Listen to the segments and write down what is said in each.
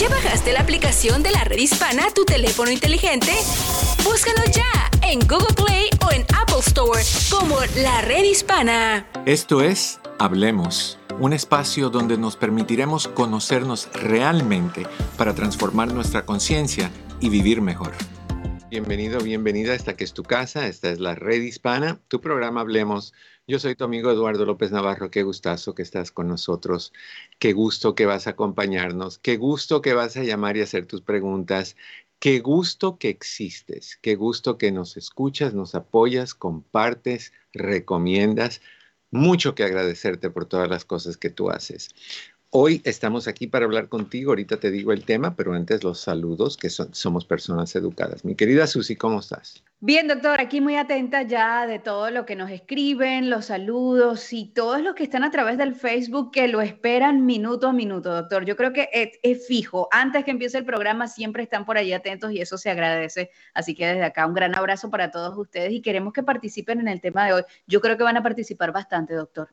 ¿Ya bajaste la aplicación de la red hispana a tu teléfono inteligente? Búscanos ya en Google Play o en Apple Store como la red hispana. Esto es Hablemos, un espacio donde nos permitiremos conocernos realmente para transformar nuestra conciencia y vivir mejor. Bienvenido, bienvenida a esta que es tu casa, esta es la red hispana, tu programa Hablemos yo soy tu amigo Eduardo López Navarro. Qué gustazo que estás con nosotros. Qué gusto que vas a acompañarnos. Qué gusto que vas a llamar y hacer tus preguntas. Qué gusto que existes. Qué gusto que nos escuchas, nos apoyas, compartes, recomiendas. Mucho que agradecerte por todas las cosas que tú haces. Hoy estamos aquí para hablar contigo. Ahorita te digo el tema, pero antes los saludos, que somos personas educadas. Mi querida Susi, ¿cómo estás? Bien, doctor, aquí muy atenta ya de todo lo que nos escriben, los saludos y todos los que están a través del Facebook que lo esperan minuto a minuto, doctor. Yo creo que es, fijo. Antes que empiece el programa siempre están por allí atentos y eso se agradece. Así que desde acá un gran abrazo para todos ustedes y queremos que participen en el tema de hoy. Yo creo que van a participar bastante, doctor.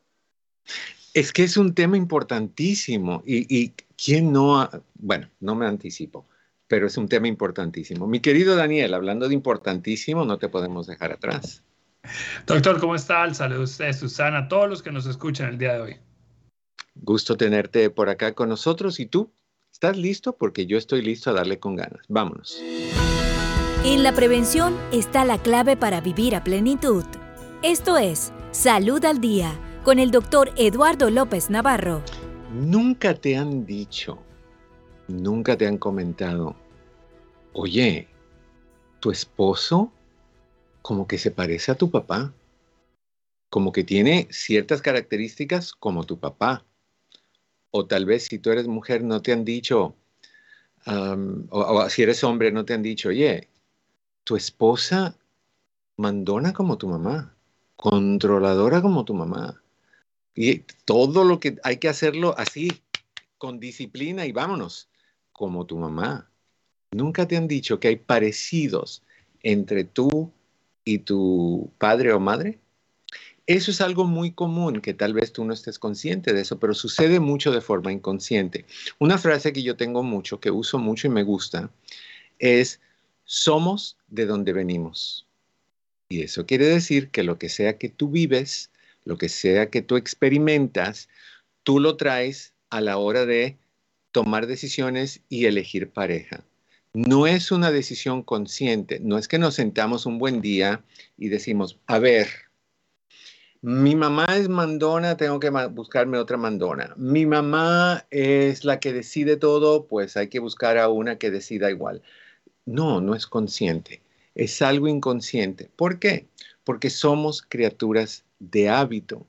Es que es un tema importantísimo y, quién no, bueno, no me anticipo, pero es un tema importantísimo. Mi querido Daniel, hablando de importantísimo, no te podemos dejar atrás. Doctor, ¿cómo está? Saludos a usted, Susana, a todos los que nos escuchan el día de hoy. Gusto tenerte por acá con nosotros. ¿Y tú? ¿Estás listo? Porque yo estoy listo a darle con ganas. Vámonos. En la prevención está la clave para vivir a plenitud. Esto es Salud al Día con el doctor Eduardo López Navarro. Nunca te han dicho, nunca te han comentado, oye, tu esposo como que se parece a tu papá, como que tiene ciertas características como tu papá. O tal vez si tú eres mujer no te han dicho, o si eres hombre no te han dicho, oye, tu esposa mandona como tu mamá, controladora como tu mamá y todo lo que hay que hacerlo así, con disciplina y vámonos, como tu mamá. Nunca te han dicho que hay parecidos entre tú y tu padre o madre. Eso es algo muy común, que tal vez tú no estés consciente de eso, pero sucede mucho de forma inconsciente. Una frase que yo tengo mucho, que uso mucho y me gusta, es, somos de donde venimos. Y eso quiere decir que lo que sea que tú vives, lo que sea que tú experimentas, tú lo traes a la hora de tomar decisiones y elegir pareja. No es una decisión consciente, no es que nos sentamos un buen día y decimos, a ver, mi mamá es mandona, tengo que buscarme otra mandona. Mi mamá es la que decide todo, pues hay que buscar a una que decida igual. No, no es consciente, es algo inconsciente. ¿Por qué? Porque somos criaturas de hábito.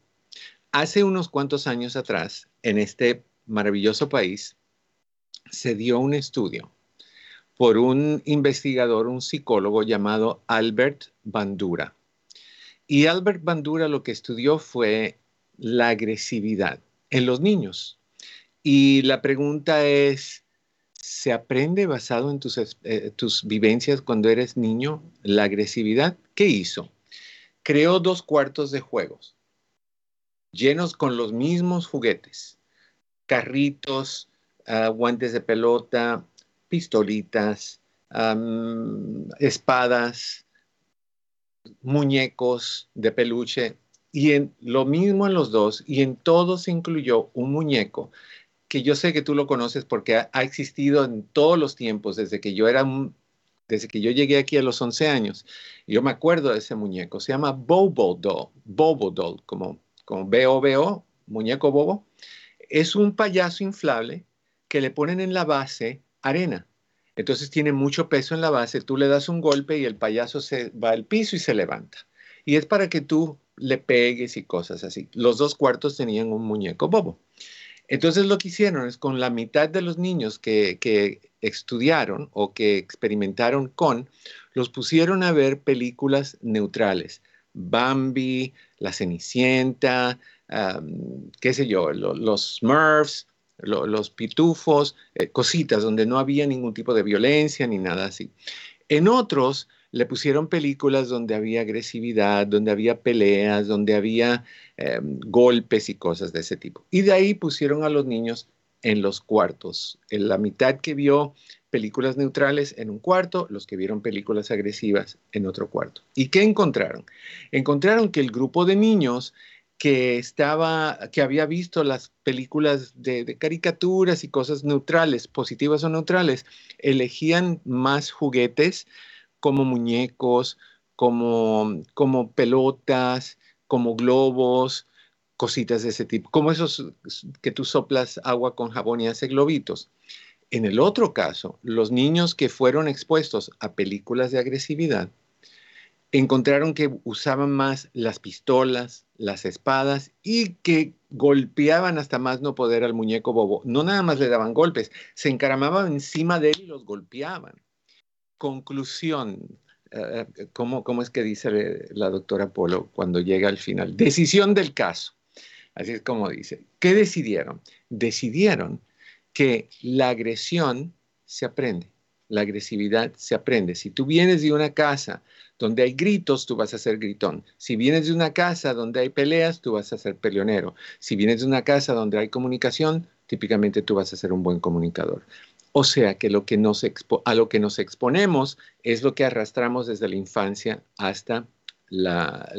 Hace unos cuantos años atrás, en este maravilloso país, se dio un estudio por un investigador, un psicólogo llamado Albert Bandura. Y Albert Bandura lo que estudió fue la agresividad en los niños. Y la pregunta es, ¿se aprende basado en tus, eh, vivencias cuando eres niño la agresividad? ¿Qué hizo? Creó dos cuartos de juegos llenos con los mismos juguetes, carritos, ah, guantes de pelota, pistolitas, espadas, muñecos de peluche, y en lo mismo en los dos, y en todos se incluyó un muñeco que yo sé que tú lo conoces porque ha, ha, existido en todos los tiempos, desde que yo era un desde que yo llegué aquí a los 11 años. Yo me acuerdo de ese muñeco, se llama Bobo Doll, Bobo Doll, como, como B-O-B-O, muñeco bobo. Es un payaso inflable que le ponen en la base arena. Entonces tiene mucho peso en la base, tú le das un golpe y el payaso se va al piso y se levanta. Y es para que tú le pegues y cosas así. Los dos cuartos tenían un muñeco bobo. Entonces lo que hicieron es con la mitad de los niños que, estudiaron o que experimentaron con, los pusieron a ver películas neutrales. Bambi, La Cenicienta, qué sé yo, los Smurfs, los pitufos, eh, cositas donde no había ningún tipo de violencia ni nada así. En otros le pusieron películas donde había agresividad, donde había peleas, donde había em, golpes y cosas de ese tipo. Y de ahí pusieron a los niños en los cuartos. En la mitad que vio películas neutrales en un cuarto, los que vieron películas agresivas en otro cuarto. ¿Y qué encontraron? Encontraron que el grupo de niños que estaba, que había visto las películas de, caricaturas y cosas neutrales, positivas o neutrales, elegían más juguetes como muñecos, como, como pelotas, como globos, cositas de ese tipo, como esos que tú soplas agua con jabón y hace globitos. En el otro caso, los niños que fueron expuestos a películas de agresividad encontraron que usaban más las pistolas, las espadas y que golpeaban hasta más no poder al muñeco bobo. No nada más le daban golpes, se encaramaban encima de él y los golpeaban. Conclusión, eh, ¿cómo, ¿cómo, es que dice la doctora Polo cuando llega al final? Decisión del caso. Así es como dice. ¿Qué decidieron? Decidieron que la agresión se aprende, la agresividad se aprende. Si tú vienes de una casa donde hay gritos, tú vas a ser gritón. Si vienes de una casa donde hay peleas, tú vas a ser peleonero. Si vienes de una casa donde hay comunicación, típicamente tú vas a ser un buen comunicador. O sea que, lo que nos a lo que nos exponemos es lo que arrastramos desde la infancia hasta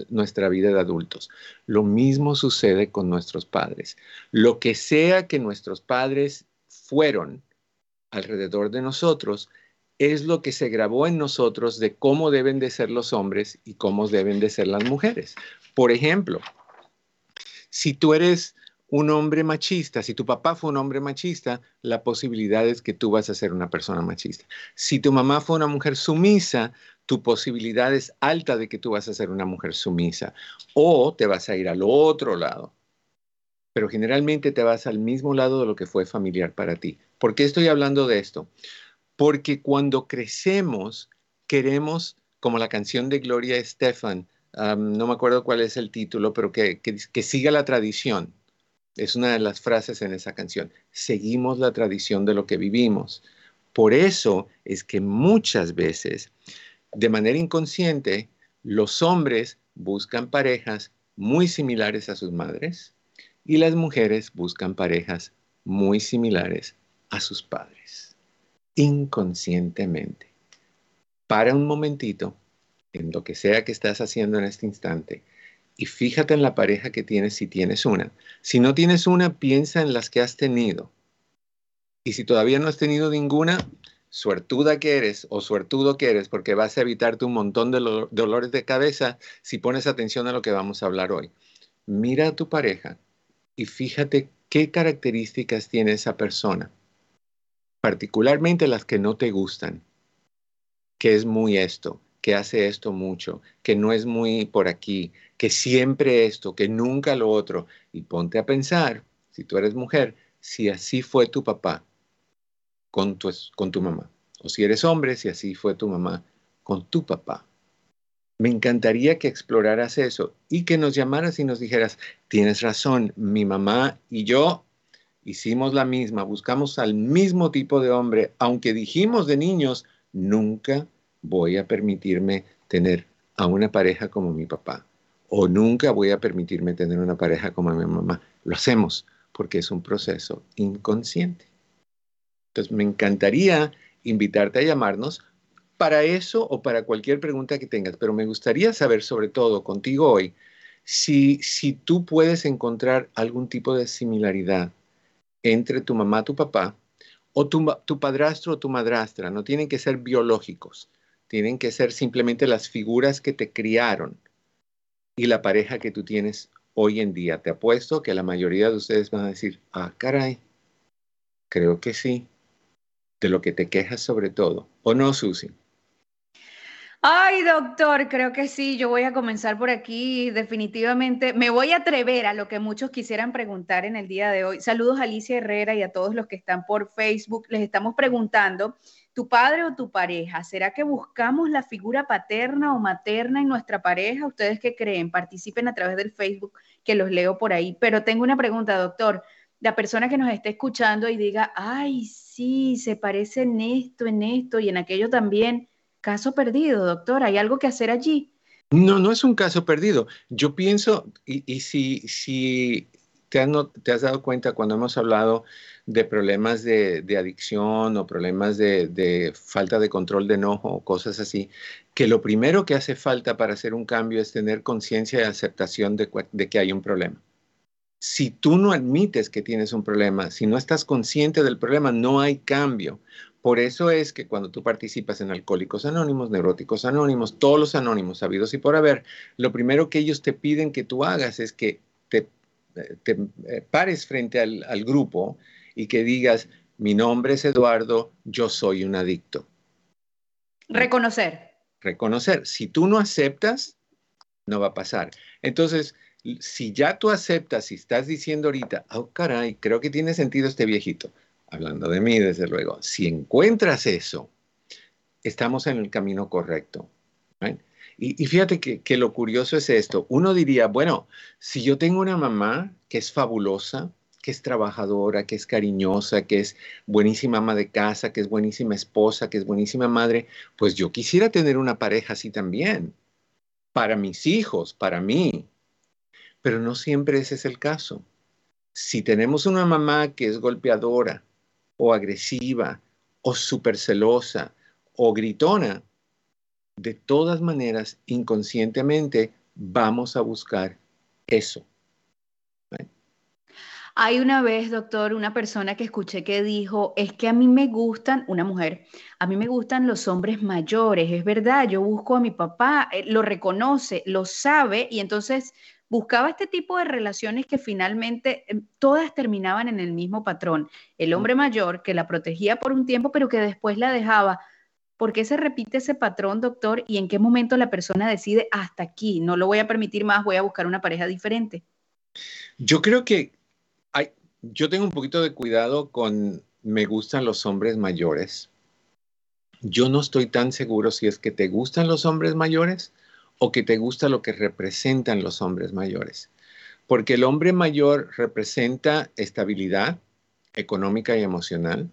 nuestra vida de adultos. Lo mismo sucede con nuestros padres. Lo que sea que nuestros padres fueron alrededor de nosotros es lo que se grabó en nosotros de cómo deben de ser los hombres y cómo deben de ser las mujeres. Por ejemplo, si tú eres un hombre machista, si tu papá fue un hombre machista, la posibilidad es que tú vas a ser una persona machista. Si tu mamá fue una mujer sumisa, tu posibilidad es alta de que tú vas a ser una mujer sumisa o te vas a ir al otro lado. Pero generalmente te vas al mismo lado de lo que fue familiar para ti. ¿Por qué estoy hablando de esto? Porque cuando crecemos, queremos, como la canción de Gloria Estefan, no me acuerdo cuál es el título, pero que, que siga la tradición. Es una de las frases en esa canción. Seguimos la tradición de lo que vivimos. Por eso es que muchas veces de manera inconsciente, los hombres buscan parejas muy similares a sus madres y las mujeres buscan parejas muy similares a sus padres, inconscientemente. Para un momentito en lo que sea que estás haciendo en este instante y fíjate en la pareja que tienes si tienes una. Si no tienes una, piensa en las que has tenido. Y si todavía no has tenido ninguna, suertuda que eres o suertudo que eres porque vas a evitarte un montón de dolores de cabeza si pones atención a lo que vamos a hablar hoy. Mira a tu pareja y fíjate qué características tiene esa persona, particularmente las que no te gustan, que es muy esto, que hace esto mucho, que no es muy por aquí, que siempre esto, que nunca lo otro. Y ponte a pensar, si tú eres mujer, si así fue tu papá, con tu, con tu mamá. O si eres hombre, si así fue tu mamá, con tu papá. Me encantaría que exploraras eso y que nos llamaras y nos dijeras, tienes razón, mi mamá y yo hicimos la misma, buscamos al mismo tipo de hombre, aunque dijimos de niños, nunca voy a permitirme tener a una pareja como mi papá o nunca voy a permitirme tener una pareja como mi mamá. Lo hacemos porque es un proceso inconsciente. Entonces, me encantaría invitarte a llamarnos para eso o para cualquier pregunta que tengas, pero me gustaría saber sobre todo contigo hoy si, si tú puedes encontrar algún tipo de similaridad entre tu mamá, tu papá, o tu, tu padrastro o tu madrastra. No tienen que ser biológicos, tienen que ser simplemente las figuras que te criaron y la pareja que tú tienes hoy en día. Te apuesto que la mayoría de ustedes van a decir, ah, caray, creo que sí de lo que te quejas sobre todo. ¿O no, Susi? Ay, doctor, creo que sí. Yo voy a comenzar por aquí. Definitivamente me voy a atrever a lo que muchos quisieran preguntar en el día de hoy. Saludos a Alicia Herrera y a todos los que están por Facebook. Les estamos preguntando, ¿tu padre o tu pareja? ¿Será que buscamos la figura paterna o materna en nuestra pareja? ¿Ustedes qué creen? Participen a través del Facebook, que los leo por ahí. Pero tengo una pregunta, doctor la persona que nos esté escuchando y diga, ay, sí, se parece en esto, en esto y en aquello también. Caso perdido, doctor, ¿hay algo que hacer allí? No, no es un caso perdido. Yo pienso, y, si, si ¿Te has, dado cuenta cuando hemos hablado de problemas de, adicción o problemas de, falta de control de enojo o cosas así, que lo primero que hace falta para hacer un cambio es tener conciencia y aceptación de, que hay un problema? Si tú no admites que tienes un problema, si no estás consciente del problema, no hay cambio. Por eso es que cuando tú participas en Alcohólicos Anónimos, Neuróticos Anónimos, todos los anónimos sabidos y por haber, lo primero que ellos te piden que tú hagas es que te te eh, pares frente al, grupo y que digas, mi nombre es Eduardo, yo soy un adicto. Reconocer. Reconocer. Si tú no aceptas, no va a pasar. Entonces, si ya tú aceptas, si estás diciendo ahorita, oh caray, creo que tiene sentido este viejito, hablando de mí, desde luego, si encuentras eso, estamos en el camino correcto. Y, fíjate que, lo curioso es esto. Uno diría, bueno, si yo tengo una mamá que es fabulosa, que es trabajadora, que es cariñosa, que es buenísima ama de casa, que es buenísima esposa, que es buenísima madre, pues yo quisiera tener una pareja así también, para mis hijos, para mí. Pero no siempre ese es el caso. Si tenemos una mamá que es golpeadora o agresiva o súper celosa o gritona, de todas maneras, inconscientemente, vamos a buscar eso. Hay una vez, doctor, una persona que escuché que dijo, es que a mí me gustan, una mujer, a mí me gustan los hombres mayores, es verdad, yo busco a mi papá, eh, lo reconoce, lo sabe, y entonces buscaba este tipo de relaciones que finalmente eh, todas terminaban en el mismo patrón. El hombre mayor que la protegía por un tiempo, pero que después la dejaba ¿Por qué se repite ese patrón, doctor? ¿Y en qué momento la persona decide hasta aquí? No lo voy a permitir más, voy a buscar una pareja diferente. Yo creo que yo tengo un poquito de cuidado con me gustan los hombres mayores. Yo no estoy tan seguro si es que te gustan los hombres mayores o que te gusta lo que representan los hombres mayores. Porque el hombre mayor representa estabilidad económica y emocional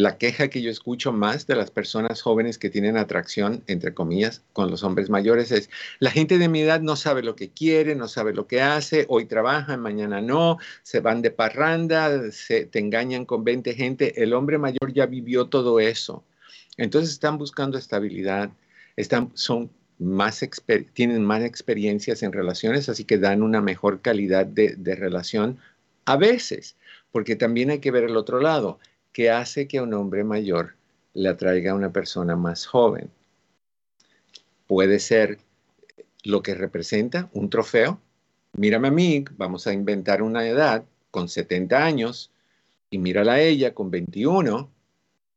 la queja que yo escucho más de las personas jóvenes que tienen atracción, entre comillas, con los hombres mayores es, la gente de mi edad no sabe lo que quiere, no sabe lo que hace, hoy trabajan, mañana no, se van de parranda, se, te engañan con 20 gente, el hombre mayor ya vivió todo eso. Entonces están buscando estabilidad, están, son más tienen más experiencias en relaciones, así que dan una mejor calidad de, de relación a veces, porque también hay que ver el otro lado que hace que a un hombre mayor le atraiga a una persona más joven. Puede ser lo que representa un trofeo. Mírame a mí, vamos a inventar una edad con 70 años y mírala a ella con 21.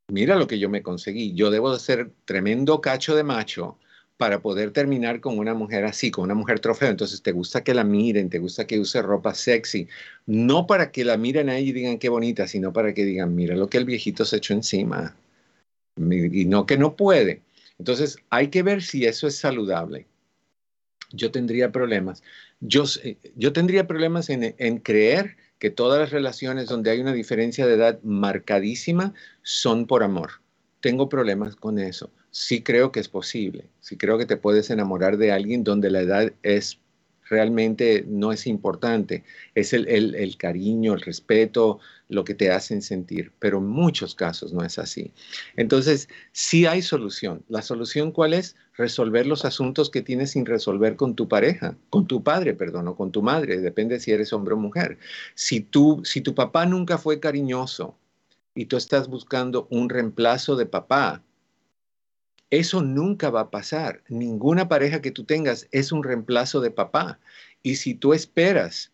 Mira lo que yo me conseguí. Yo debo de ser tremendo cacho de macho para poder terminar con una mujer así, con una mujer trofeo. Entonces, te gusta que la miren, te gusta que use ropa sexy, no para que la miren ahí y digan qué bonita, sino para que digan, mira lo que el viejito se echó encima. Y no que no puede. Entonces, hay que ver si eso es saludable. Yo tendría problemas. Yo, yo tendría problemas en creer que todas las relaciones donde hay una diferencia de edad marcadísima son por amor. Tengo problemas con eso sí creo que es posible, sí creo que te puedes enamorar de alguien donde la edad es realmente no es importante, es el, cariño, el respeto, lo que te hacen sentir, pero en muchos casos no es así. Entonces, sí hay solución. ¿La solución cuál es? Resolver los asuntos que tienes sin resolver con tu pareja, con tu padre, perdón, o con tu madre, depende si eres hombre o mujer. Si, tú, si tu papá nunca fue cariñoso y tú estás buscando un reemplazo de papá, eso nunca va a pasar. Ninguna pareja que tú tengas es un reemplazo de papá. Y si tú esperas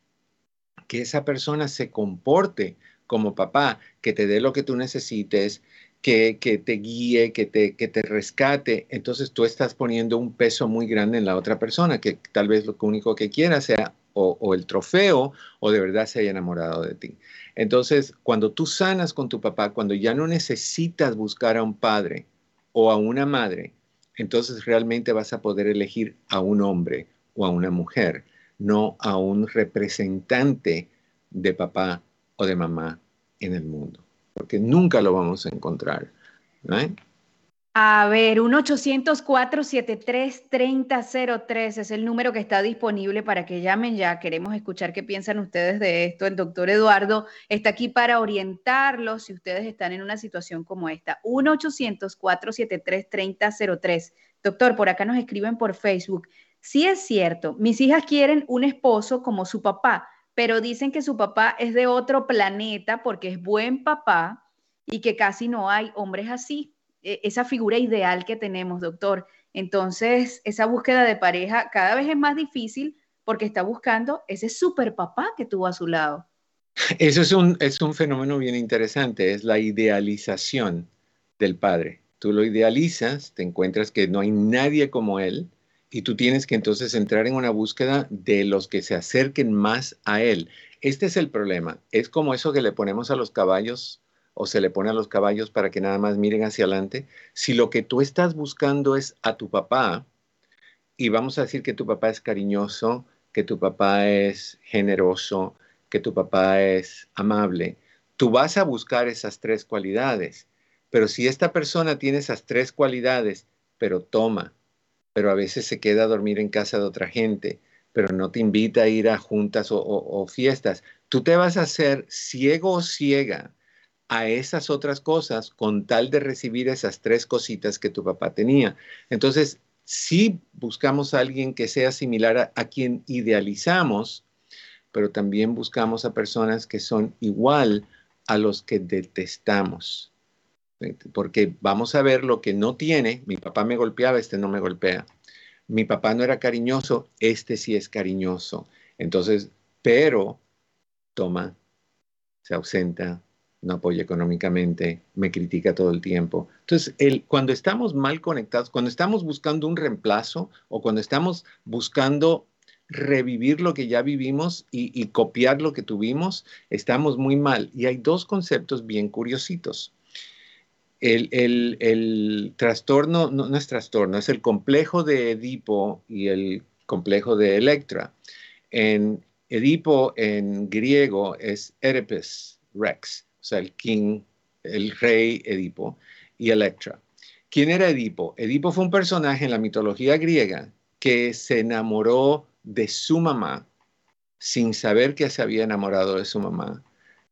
que esa persona se comporte como papá, que te dé lo que tú necesites, que, te guíe, que te, que te rescate, entonces tú estás poniendo un peso muy grande en la otra persona, que tal vez lo único que quiera sea o, el trofeo o de verdad se haya enamorado de ti. Entonces, cuando tú sanas con tu papá, cuando ya no necesitas buscar a un padre, o a una madre, entonces realmente vas a poder elegir a un hombre o a una mujer, no a un representante de papá o de mamá en el mundo, porque nunca lo vamos a encontrar. A ver, 1-800-473-3003 es el número que está disponible para que llamen ya. Queremos escuchar qué piensan ustedes de esto. El doctor Eduardo está aquí para orientarlos si ustedes están en una situación como esta. 1-800-473-3003. Doctor, por acá nos escriben por Facebook. Sí es cierto, mis hijas quieren un esposo como su papá, pero dicen que su papá es de otro planeta porque es buen papá y que casi no hay hombres así. E, esa figura ideal que tenemos, doctor. Entonces, esa búsqueda de pareja cada vez es más difícil porque está buscando ese super papá que tuvo a su lado. Eso es un, es un fenómeno bien interesante, es la idealización del padre. Tú lo idealizas, te encuentras que no hay nadie como él y tú tienes que entonces entrar en una búsqueda de los que se acerquen más a él. Este es el problema. Es como eso que le ponemos a los caballos o se le pone a los caballos para que nada más miren hacia adelante, si lo que tú estás buscando es a tu papá, y vamos a decir que tu papá es cariñoso, que tu papá es generoso, que tu papá es amable, tú vas a buscar esas tres cualidades. Pero si esta persona tiene esas tres cualidades, pero toma, pero a veces se queda a dormir en casa de otra gente, pero no te invita a ir a juntas o, o fiestas, tú te vas a hacer ciego o ciega a esas otras cosas con tal de recibir esas tres cositas que tu papá tenía. Entonces, sí buscamos a alguien que sea similar a, quien idealizamos, pero también buscamos a personas que son igual a los que detestamos. Porque vamos a ver lo que no tiene. Mi papá me golpeaba, este no me golpea. Mi papá no era cariñoso, este sí es cariñoso. Entonces, pero toma, se ausenta, no apoya económicamente, me critica todo el tiempo. Entonces, cuando estamos mal conectados, cuando estamos buscando un reemplazo o cuando estamos buscando revivir lo que ya vivimos y, copiar lo que tuvimos, estamos muy mal. Y hay dos conceptos bien curiositos. El, trastorno, no, no, es trastorno, es el complejo de Edipo y el complejo de Electra. En Edipo, en griego, es Erepes Rex o sea, el king, el rey Edipo, y Electra. ¿Quién era Edipo? Edipo fue un personaje en la mitología griega que se enamoró de su mamá sin saber que se había enamorado de su mamá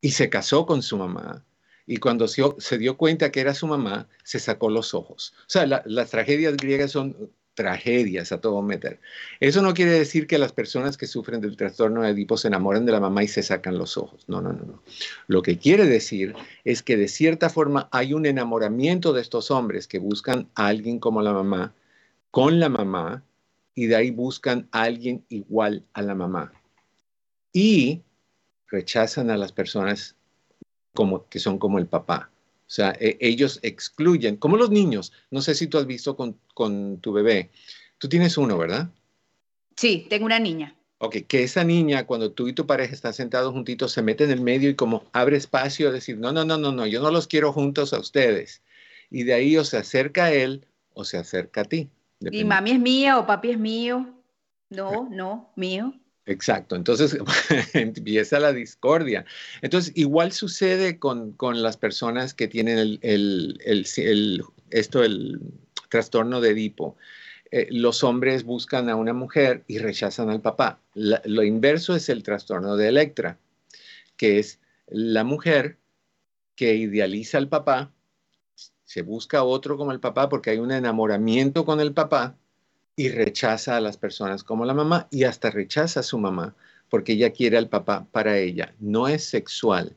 y se casó con su mamá. Y cuando se, dio cuenta que era su mamá, se sacó los ojos. O sea, las tragedias griegas son tragedias a todo meter. Eso no quiere decir que las personas que sufren del trastorno de Edipo se enamoren de la mamá y se sacan los ojos. No, no, no, no. Lo que quiere decir es que de cierta forma hay un enamoramiento de estos hombres que buscan a alguien como la mamá, con la mamá, y de ahí buscan a alguien igual a la mamá. Y rechazan a las personas como, que son como el papá. O sea, e, ellos excluyen, como los niños. No sé si tú has visto con, tu bebé. Tú tienes uno, ¿verdad? Sí, tengo una niña. Ok, que esa niña, cuando tú y tu pareja están sentados juntitos, se mete en el medio y como abre espacio a decir, no, no, no, no, no, yo no los quiero juntos a ustedes. Y de ahí o se acerca a él o se acerca a ti. Y mami es mía o papi es mío. No, no, mío. Exacto, entonces empieza la discordia. Entonces, igual sucede con, las personas que tienen el, esto, el trastorno de Edipo. Eh, los hombres buscan a una mujer y rechazan al papá. lo inverso es el trastorno de Electra, que es la mujer que idealiza al papá, se busca otro como el papá porque hay un enamoramiento con el papá, y rechaza a las personas como la mamá y hasta rechaza a su mamá porque ella quiere al papá para ella. No es sexual,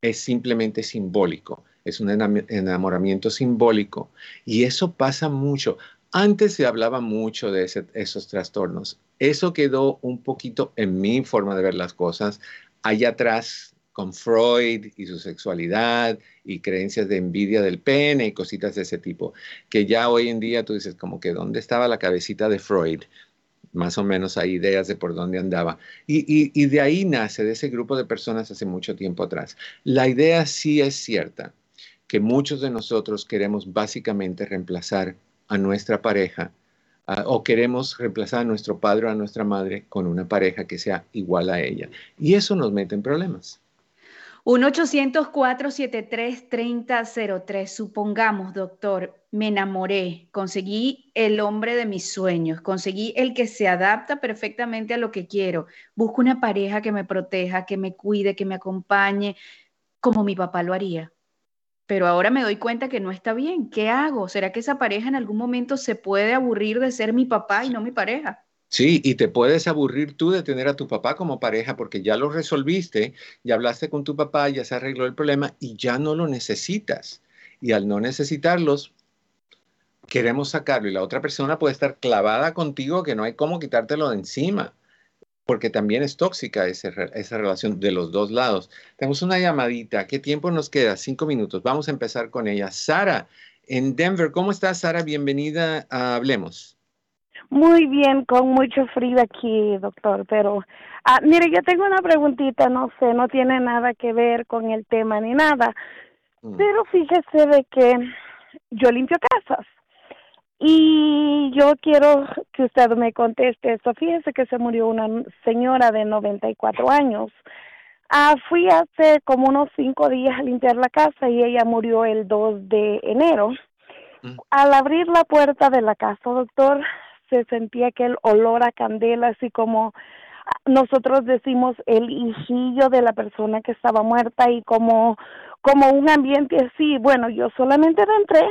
es simplemente simbólico, es un enamoramiento simbólico y eso pasa mucho. Antes se hablaba mucho de esos trastornos. Eso quedó un poquito en mi forma de ver las cosas. Allá atrás con Freud y su sexualidad y creencias de envidia del pene y cositas de ese tipo, que ya hoy en día tú dices como que dónde estaba la cabecita de Freud, más o menos hay ideas de por dónde andaba. Y, y de ahí nace, de ese grupo de personas hace mucho tiempo atrás. La idea sí es cierta, que muchos de nosotros queremos básicamente reemplazar a nuestra pareja o queremos reemplazar a nuestro padre o a nuestra madre con una pareja que sea igual a ella. Y eso nos mete en problemas. 1-800-473-3003. Supongamos, doctor, me enamoré, conseguí el hombre de mis sueños, conseguí el que se adapta perfectamente a lo que quiero. Busco una pareja que me proteja, que me cuide, que me acompañe, como mi papá lo haría. Pero ahora me doy cuenta que no está bien. ¿Qué hago? ¿Será que esa pareja en algún momento se puede aburrir de ser mi papá y no mi pareja? Sí, y te puedes aburrir tú de tener a tu papá como pareja porque ya lo resolviste, ya hablaste con tu papá, ya se arregló el problema y ya no lo necesitas. Y al no necesitarlos, queremos sacarlo y la otra persona puede estar clavada contigo que no hay cómo quitártelo de encima, porque también es tóxica esa, esa relación de los dos lados. Tenemos una llamadita, ¿qué tiempo nos queda? Cinco minutos, vamos a empezar con ella. Sara, en Denver, ¿cómo estás Sara? Bienvenida a Hablemos. Muy bien, con mucho frío aquí, doctor, pero ah, mire, yo tengo una preguntita, no sé, no tiene nada que ver con el tema ni nada, mm. pero fíjese de que yo limpio casas y yo quiero que usted me conteste esto. Fíjese que se murió una señora de 94 años. Ah, fui hace como unos cinco días a limpiar la casa y ella murió el 2 de enero. Mm. Al abrir la puerta de la casa, doctor, se sentía aquel olor a candela, así como nosotros decimos el hijillo de la persona que estaba muerta y como como un ambiente así. Bueno, yo solamente entré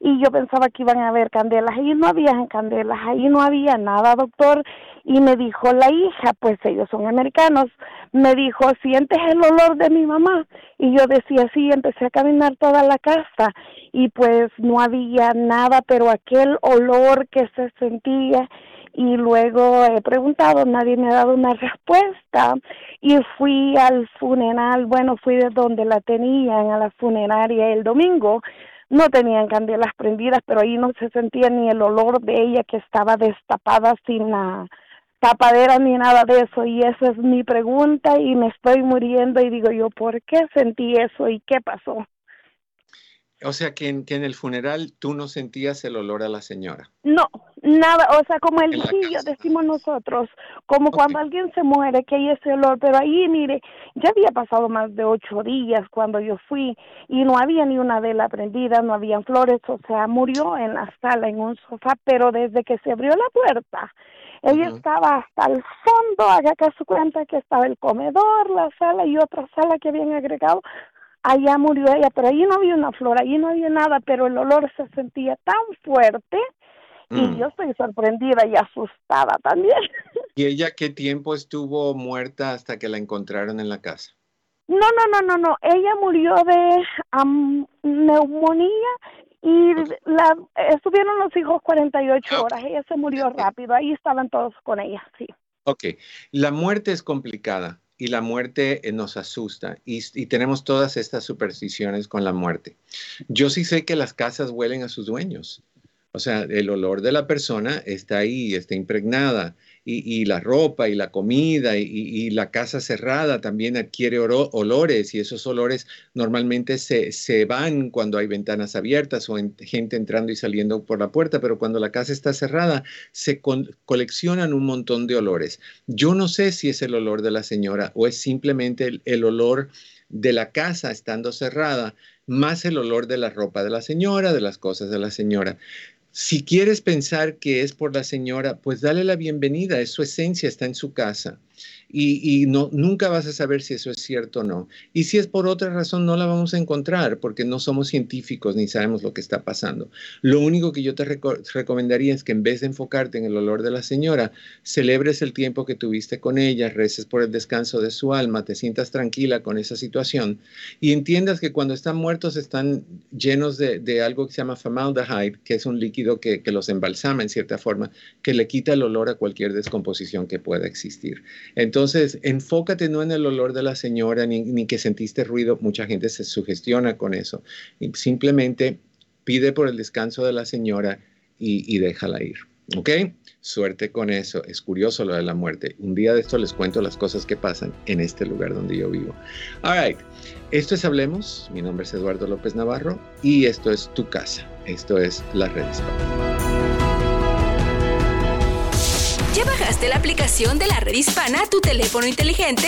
y yo pensaba que iban a haber candelas. Ahí no había candelas, ahí no había nada, doctor. Y me dijo la hija, pues ellos son americanos, me dijo, ¿sientes el olor de mi mamá? Y yo decía, sí, empecé a caminar toda la casa y pues no había nada, pero aquel olor que se sentía y luego he preguntado, nadie me ha dado una respuesta y fui al funeral, bueno, fui de donde la tenían a la funeraria el domingo no tenían candelas prendidas, pero ahí no se sentía ni el olor de ella que estaba destapada sin la tapadera ni nada de eso. Y esa es mi pregunta y me estoy muriendo y digo yo, ¿por qué sentí eso y qué pasó? O sea, que en, que en el funeral tú no sentías el olor a la señora. No, nada, o sea, como el hijillo, decimos nosotros, como cuando alguien se muere, que hay ese olor, pero ahí, mire, ya había pasado más de ocho días cuando yo fui y no había ni una vela prendida, no habían flores, o sea, murió en la sala, en un sofá, pero desde que se abrió la puerta, ella estaba hasta el fondo, haga su cuenta que estaba el comedor, la sala y otra sala que habían agregado, allá murió ella, pero allí no había una flor, allí no había nada, pero el olor se sentía tan fuerte y mm. yo estoy sorprendida y asustada también. ¿Y ella qué tiempo estuvo muerta hasta que la encontraron en la casa? No, no, no, no, no. Ella murió de neumonía y la, estuvieron los hijos 48 horas. Ella se murió rápido. Ahí estaban todos con ella, sí. Ok. La muerte es complicada y la muerte eh, nos asusta y, tenemos todas estas supersticiones con la muerte. Yo sí sé que las casas huelen a sus dueños. O sea, el olor de la persona está ahí, está impregnada y, la ropa y la comida y, la casa cerrada también adquiere olores y esos olores normalmente se, se, van cuando hay ventanas abiertas o gente entrando y saliendo por la puerta, pero cuando la casa está cerrada se coleccionan un montón de olores. Yo no sé si es el olor de la señora o es simplemente el, el olor de la casa estando cerrada, más el olor de la ropa de la señora, de las cosas de la señora. Si quieres pensar que es por la señora, pues dale la bienvenida, es su esencia, está en su casa y, no, nunca vas a saber si eso es cierto o no. Y si es por otra razón, no la vamos a encontrar porque no somos científicos ni sabemos lo que está pasando. Lo único que yo te recomendaría es que en vez de enfocarte en el olor de la señora, celebres el tiempo que tuviste con ella, reces por el descanso de su alma, te sientas tranquila con esa situación y entiendas que cuando están muertos están llenos de, algo que se llama formaldehyde, que es un líquido que, que los embalsama en cierta forma, que le quita el olor a cualquier descomposición que pueda existir. Entonces, enfócate no en el olor de la señora ni, que sentiste ruido, mucha gente se sugestiona con eso. simplemente pide por el descanso de la señora y, déjala ir. ¿Ok? Suerte con eso. Es curioso lo de la muerte. Un día de esto les cuento las cosas que pasan en este lugar donde yo vivo. All right. Esto es Hablemos. Mi nombre es Eduardo López Navarro y esto es Tu Casa. Esto es La Red ¿Ya bajaste la aplicación de la red hispana a tu teléfono inteligente?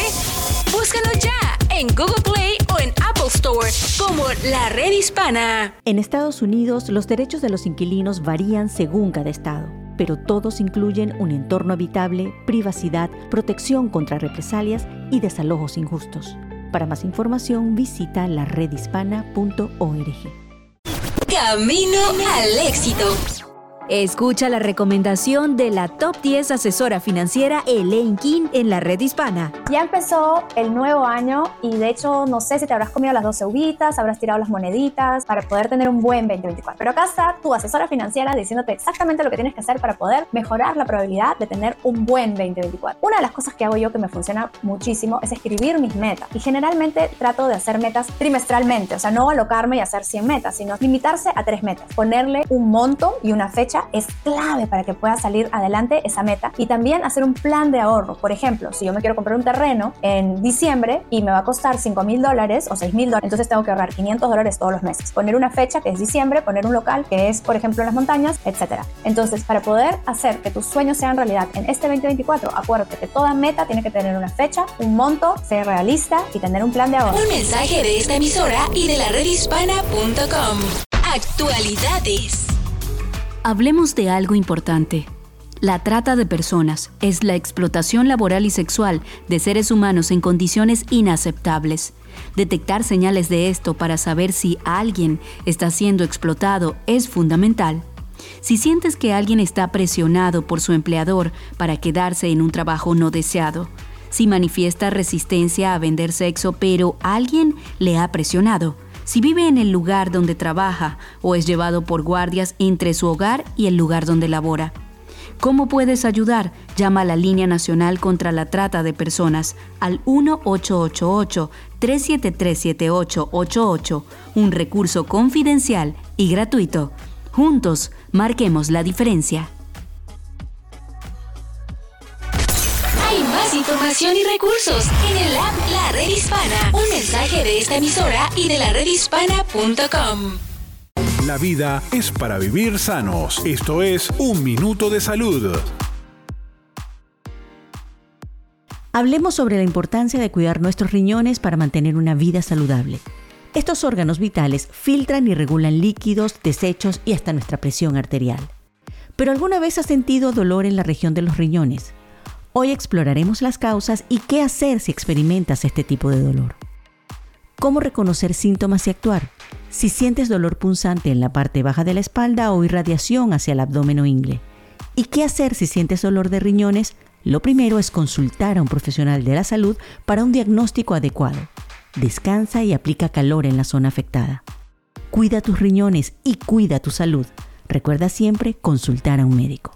Búscalo ya en Google Play o en Apple Store como La Red Hispana. En Estados Unidos, los derechos de los inquilinos varían según cada estado, pero todos incluyen un entorno habitable, privacidad, protección contra represalias y desalojos injustos. Para más información, visita laredhispana.org. Camino al éxito. Escucha la recomendación de la top 10 asesora financiera Elaine King en la red hispana. Ya empezó el nuevo año y de hecho no sé si te habrás comido las 12 uvitas, habrás tirado las moneditas para poder tener un buen 2024. Pero acá está tu asesora financiera diciéndote exactamente lo que tienes que hacer para poder mejorar la probabilidad de tener un buen 2024. Una de las cosas que hago yo que me funciona muchísimo es escribir mis metas y generalmente trato de hacer metas trimestralmente, o sea, no alocarme y hacer 100 metas, sino limitarse a tres metas, ponerle un monto y una fecha es clave para que pueda salir adelante esa meta y también hacer un plan de ahorro. Por ejemplo, si yo me quiero comprar un terreno en diciembre y me va a costar 5 mil dólares o 6 mil dólares, entonces tengo que ahorrar 500 dólares todos los meses. Poner una fecha que es diciembre, poner un local que es, por ejemplo, en las montañas, etc. Entonces, para poder hacer que tus sueños sean realidad en este 2024, acuérdate que toda meta tiene que tener una fecha, un monto, ser realista y tener un plan de ahorro. Un mensaje de esta emisora y de la redhispana.com. Actualidades. Hablemos de algo importante. La trata de personas es la explotación laboral y sexual de seres humanos en condiciones inaceptables. Detectar señales de esto para saber si alguien está siendo explotado es fundamental. Si sientes que alguien está presionado por su empleador para quedarse en un trabajo no deseado, si manifiesta resistencia a vender sexo pero alguien le ha presionado, si vive en el lugar donde trabaja o es llevado por guardias entre su hogar y el lugar donde labora. ¿Cómo puedes ayudar? Llama a la Línea Nacional contra la Trata de Personas al 1-888-373-7888, un recurso confidencial y gratuito. Juntos, marquemos la diferencia. Información y recursos en el app La Red Hispana. Un mensaje de esta emisora y de la redhispana.com. La vida es para vivir sanos. Esto es Un Minuto de Salud. Hablemos sobre la importancia de cuidar nuestros riñones para mantener una vida saludable. Estos órganos vitales filtran y regulan líquidos, desechos y hasta nuestra presión arterial. ¿Pero alguna vez has sentido dolor en la región de los riñones? Hoy exploraremos las causas y qué hacer si experimentas este tipo de dolor. ¿Cómo reconocer síntomas y actuar? Si sientes dolor punzante en la parte baja de la espalda o irradiación hacia el abdomen o ingle. ¿Y qué hacer si sientes dolor de riñones? Lo primero es consultar a un profesional de la salud para un diagnóstico adecuado. Descansa y aplica calor en la zona afectada. Cuida tus riñones y cuida tu salud. Recuerda siempre consultar a un médico.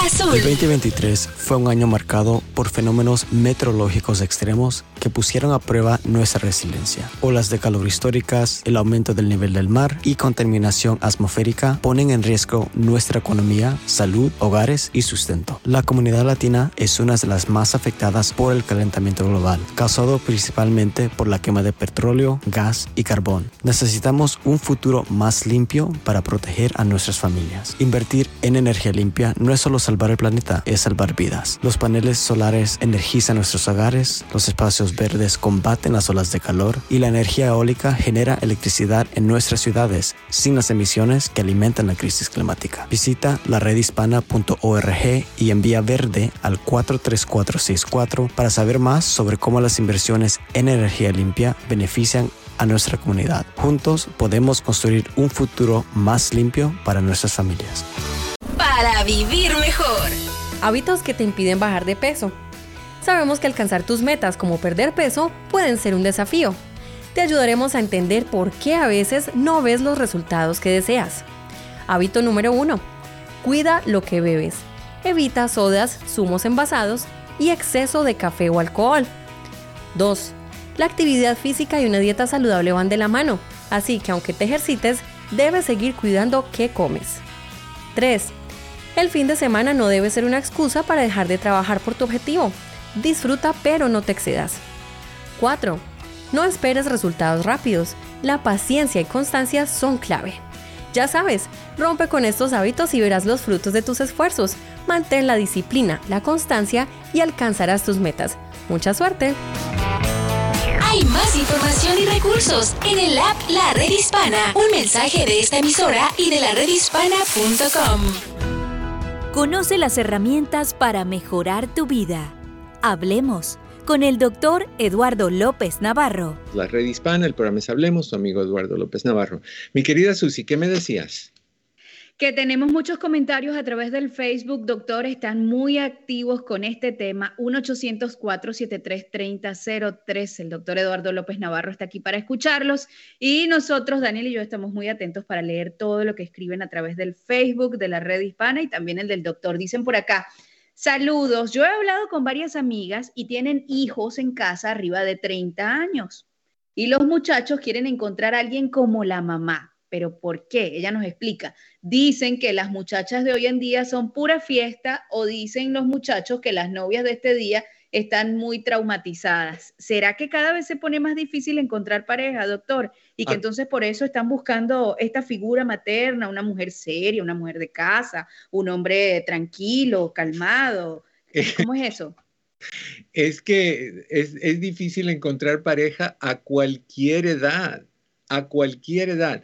Azul. El 2023 fue un año marcado por fenómenos meteorológicos extremos que pusieron a prueba nuestra resiliencia. Olas de calor históricas, el aumento del nivel del mar y contaminación atmosférica ponen en riesgo nuestra economía, salud, hogares y sustento. La comunidad latina es una de las más afectadas por el calentamiento global, causado principalmente por la quema de petróleo, gas y carbón. Necesitamos un futuro más limpio para proteger a nuestras familias. Invertir en energía limpia no es solo salvar el planeta, es salvar vidas. Los paneles solares energizan nuestros hogares, los espacios verdes combaten las olas de calor y la energía eólica genera electricidad en nuestras ciudades sin las emisiones que alimentan la crisis climática. Visita la redhispana.org y envía verde al 43464 para saber más sobre cómo las inversiones en energía limpia benefician a nuestra comunidad. Juntos podemos construir un futuro más limpio para nuestras familias. Para vivir mejor. Hábitos que te impiden bajar de peso sabemos que alcanzar tus metas como perder peso pueden ser un desafío. Te ayudaremos a entender por qué a veces no ves los resultados que deseas. Hábito número 1. Cuida lo que bebes. Evita sodas, zumos envasados y exceso de café o alcohol. 2. La actividad física y una dieta saludable van de la mano, así que aunque te ejercites, debes seguir cuidando qué comes. 3. El fin de semana no debe ser una excusa para dejar de trabajar por tu objetivo. Disfruta pero no te excedas. 4. No esperes resultados rápidos. La paciencia y constancia son clave. Ya sabes, rompe con estos hábitos y verás los frutos de tus esfuerzos. Mantén la disciplina, la constancia y alcanzarás tus metas. Mucha suerte. Hay más información y recursos en el app La Red Hispana. Un mensaje de esta emisora y de la redhispana.com. Conoce las herramientas para mejorar tu vida. Hablemos con el doctor Eduardo López Navarro. La red hispana, el programa es Hablemos, tu amigo Eduardo López Navarro. Mi querida Susi, ¿qué me decías? Que tenemos muchos comentarios a través del Facebook, doctor, están muy activos con este tema. 1-800-473-3003. El doctor Eduardo López Navarro está aquí para escucharlos y nosotros, Daniel y yo, estamos muy atentos para leer todo lo que escriben a través del Facebook de la red hispana y también el del doctor. Dicen por acá, Saludos. Yo he hablado con varias amigas y tienen hijos en casa arriba de 30 años. Y los muchachos quieren encontrar a alguien como la mamá. ¿Pero por qué? Ella nos explica. Dicen que las muchachas de hoy en día son pura fiesta o dicen los muchachos que las novias de este día están muy traumatizadas. ¿Será que cada vez se pone más difícil encontrar pareja, doctor? Y que ah. entonces por eso están buscando esta figura materna, una mujer seria, una mujer de casa, un hombre tranquilo, calmado. ¿Cómo es eso? Es que es, es difícil encontrar pareja a cualquier edad, a cualquier edad.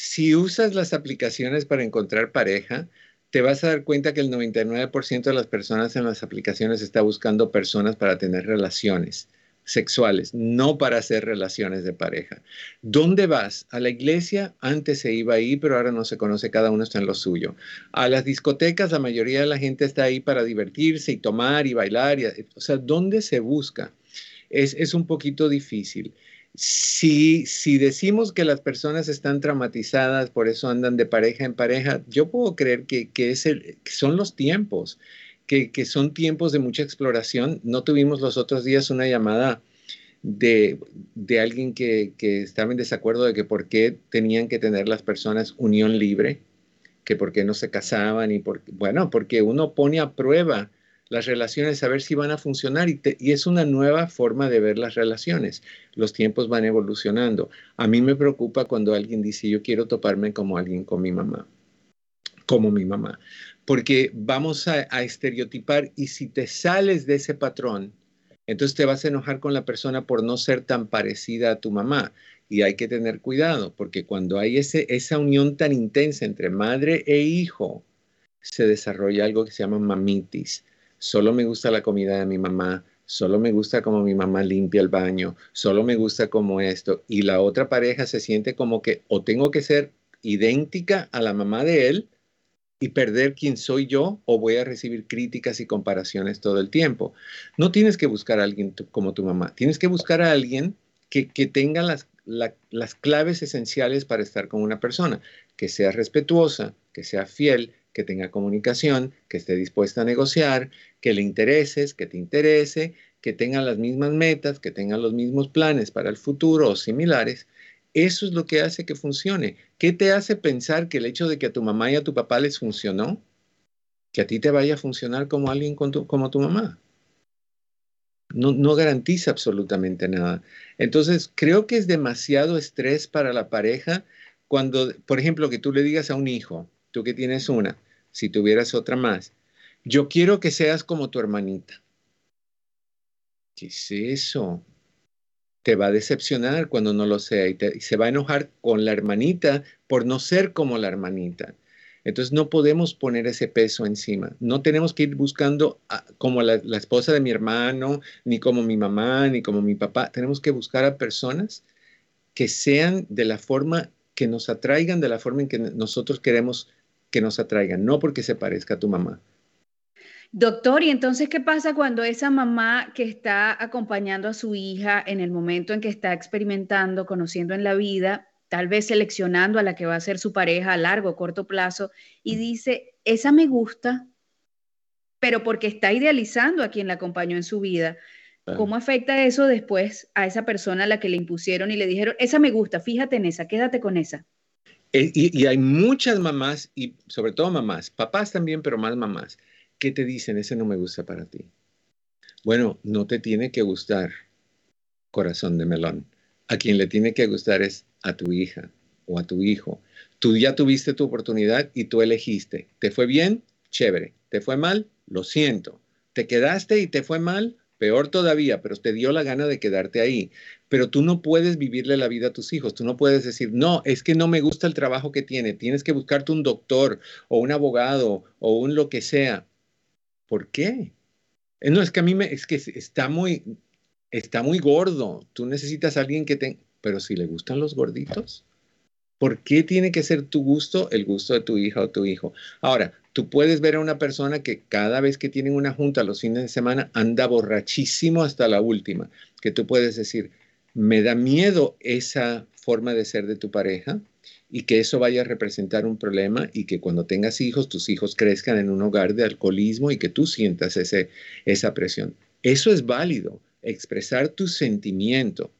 Si usas las aplicaciones para encontrar pareja, te vas a dar cuenta que el 99% de las personas en las aplicaciones está buscando personas para tener relaciones sexuales, no para hacer relaciones de pareja. ¿Dónde vas? A la iglesia antes se iba ahí, pero ahora no se conoce, cada uno está en lo suyo. A las discotecas la mayoría de la gente está ahí para divertirse y tomar y bailar. o sea, ¿dónde se busca? Es, es un poquito difícil. Si, decimos que las personas están traumatizadas, por eso andan de pareja en pareja, yo puedo creer que, son los tiempos, que, son tiempos de mucha exploración. No tuvimos los otros días una llamada de, alguien que, que, estaba en desacuerdo de que por qué tenían que tener las personas unión libre, que por qué no se casaban y por, bueno, porque uno pone a prueba las relaciones a ver si van a funcionar y, es una nueva forma de ver las relaciones. Los tiempos van evolucionando. A mí me preocupa cuando alguien dice yo quiero toparme como alguien con mi mamá, como mi mamá, porque vamos a, a estereotipar y si te sales de ese patrón, entonces te vas a enojar con la persona por no ser tan parecida a tu mamá. Y hay que tener cuidado, porque cuando hay ese, esa unión tan intensa entre madre e hijo, se desarrolla algo que se llama mamitis solo me gusta la comida de mi mamá, solo me gusta como mi mamá limpia el baño, solo me gusta como esto, y la otra pareja se siente como que o tengo que ser idéntica a la mamá de él y perder quién soy yo o voy a recibir críticas y comparaciones todo el tiempo. No tienes que buscar a alguien como tu mamá, tienes que buscar a alguien que, tenga las, las claves esenciales para estar con una persona, que sea respetuosa, que sea fiel, que tenga comunicación, que esté dispuesta a negociar, que le intereses, que te interese, que tenga las mismas metas, que tenga los mismos planes para el futuro o similares. Eso es lo que hace que funcione. ¿Qué te hace pensar que el hecho de que a tu mamá y a tu papá les funcionó, que a ti te vaya a funcionar como alguien como tu mamá? No, no, garantiza absolutamente nada. Entonces, creo que es demasiado estrés para la pareja cuando, por ejemplo, que tú le digas a un hijo, tú que tienes una, si tuvieras otra más, yo quiero que seas como tu hermanita. ¿Qué es eso? Te va a decepcionar cuando no lo sea y, se va a enojar con la hermanita por no ser como la hermanita. Entonces no podemos poner ese peso encima. No tenemos que ir buscando como la, la, esposa de mi hermano, ni como mi mamá, ni como mi papá. Tenemos que buscar a personas que sean de la forma que nos atraigan, de la forma en que nosotros queremos que nos atraigan, no porque se parezca a tu mamá. Doctor, ¿y entonces qué pasa cuando esa mamá que está acompañando a su hija en el momento en que está experimentando, conociendo en la vida, tal vez seleccionando a la que va a ser su pareja a largo o corto plazo, y dice, esa me gusta, pero porque está idealizando a quien la acompañó en su vida? ¿Cómo afecta eso después a esa persona a la que le impusieron y le dijeron, esa me gusta, fíjate en esa, quédate con esa? Eh, y, hay muchas mamás, y sobre todo mamás, papás también, pero más mamás, que te dicen, ese no me gusta para ti. Bueno, no te tiene que gustar corazón de melón. A quien le tiene que gustar es a tu hija o a tu hijo. Tú ya tuviste tu oportunidad y tú elegiste. ¿Te fue bien? Chévere. ¿Te fue mal? Lo siento. ¿Te quedaste y te fue mal? Peor todavía, pero te dio la gana de quedarte ahí. Pero tú no puedes vivirle la vida a tus hijos. Tú no puedes decir, no, es que no me gusta el trabajo que tiene. Tienes que buscarte un doctor o un abogado o un lo que sea. ¿Por qué? Eh, no, es que a mí me, es que está muy, está muy gordo. Tú necesitas alguien que te, pero si le gustan los gorditos, ¿por qué tiene que ser tu gusto el gusto de tu hija o tu hijo? Ahora, tú puedes ver a una persona que cada vez que tienen una junta los fines de semana anda borrachísimo hasta la última, que tú puedes decir, me da miedo esa forma de ser de tu pareja y que eso vaya a representar un problema y que cuando tengas hijos, tus hijos crezcan en un hogar de alcoholismo y que tú sientas ese, esa presión. Eso es válido, expresar tu sentimiento,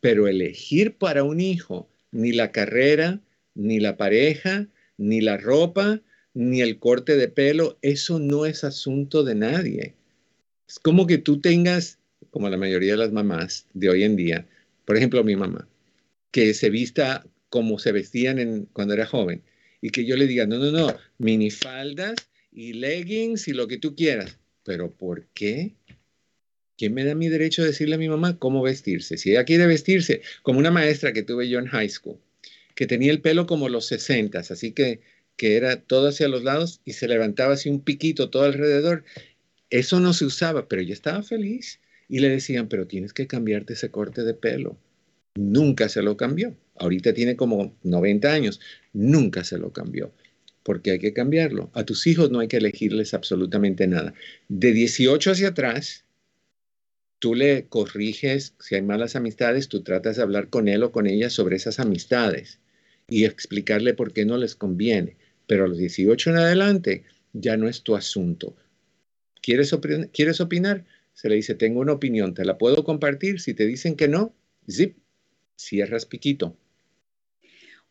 pero elegir para un hijo ni la carrera, ni la pareja, ni la ropa, ni el corte de pelo, eso no es asunto de nadie. Es como que tú tengas, como la mayoría de las mamás de hoy en día, por ejemplo mi mamá, que se vista como se vestían cuando era joven y que yo le diga, no, no, no, minifaldas y leggings y lo que tú quieras. Pero ¿por qué? ¿Quién me da mi derecho a decirle a mi mamá cómo vestirse? Si ella quiere vestirse como una maestra que tuve yo en high school, que tenía el pelo como los sesentas, así que, que era todo hacia los lados y se levantaba así un piquito todo alrededor. Eso no se usaba, pero ella estaba feliz. Y le decían, pero tienes que cambiarte ese corte de pelo. Nunca se lo cambió. Ahorita tiene como 90 años. Nunca se lo cambió. Porque hay que cambiarlo. A tus hijos no hay que elegirles absolutamente nada. De 18 hacia atrás, tú le corriges, si hay malas amistades, tú tratas de hablar con él o con ella sobre esas amistades y explicarle por qué no les conviene. Pero a los 18 en adelante ya no es tu asunto. ¿Quieres, ¿Quieres opinar? Se le dice, tengo una opinión, ¿te la puedo compartir? Si te dicen que no, zip, cierras piquito.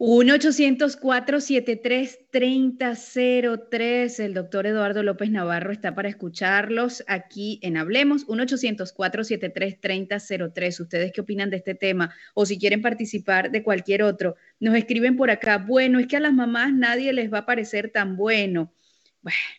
1-800-473-3003. El doctor Eduardo López Navarro está para escucharlos aquí en Hablemos. 1-800-473-3003. ¿Ustedes qué opinan de este tema? O si quieren participar de cualquier otro, nos escriben por acá. Bueno, es que a las mamás nadie les va a parecer tan bueno.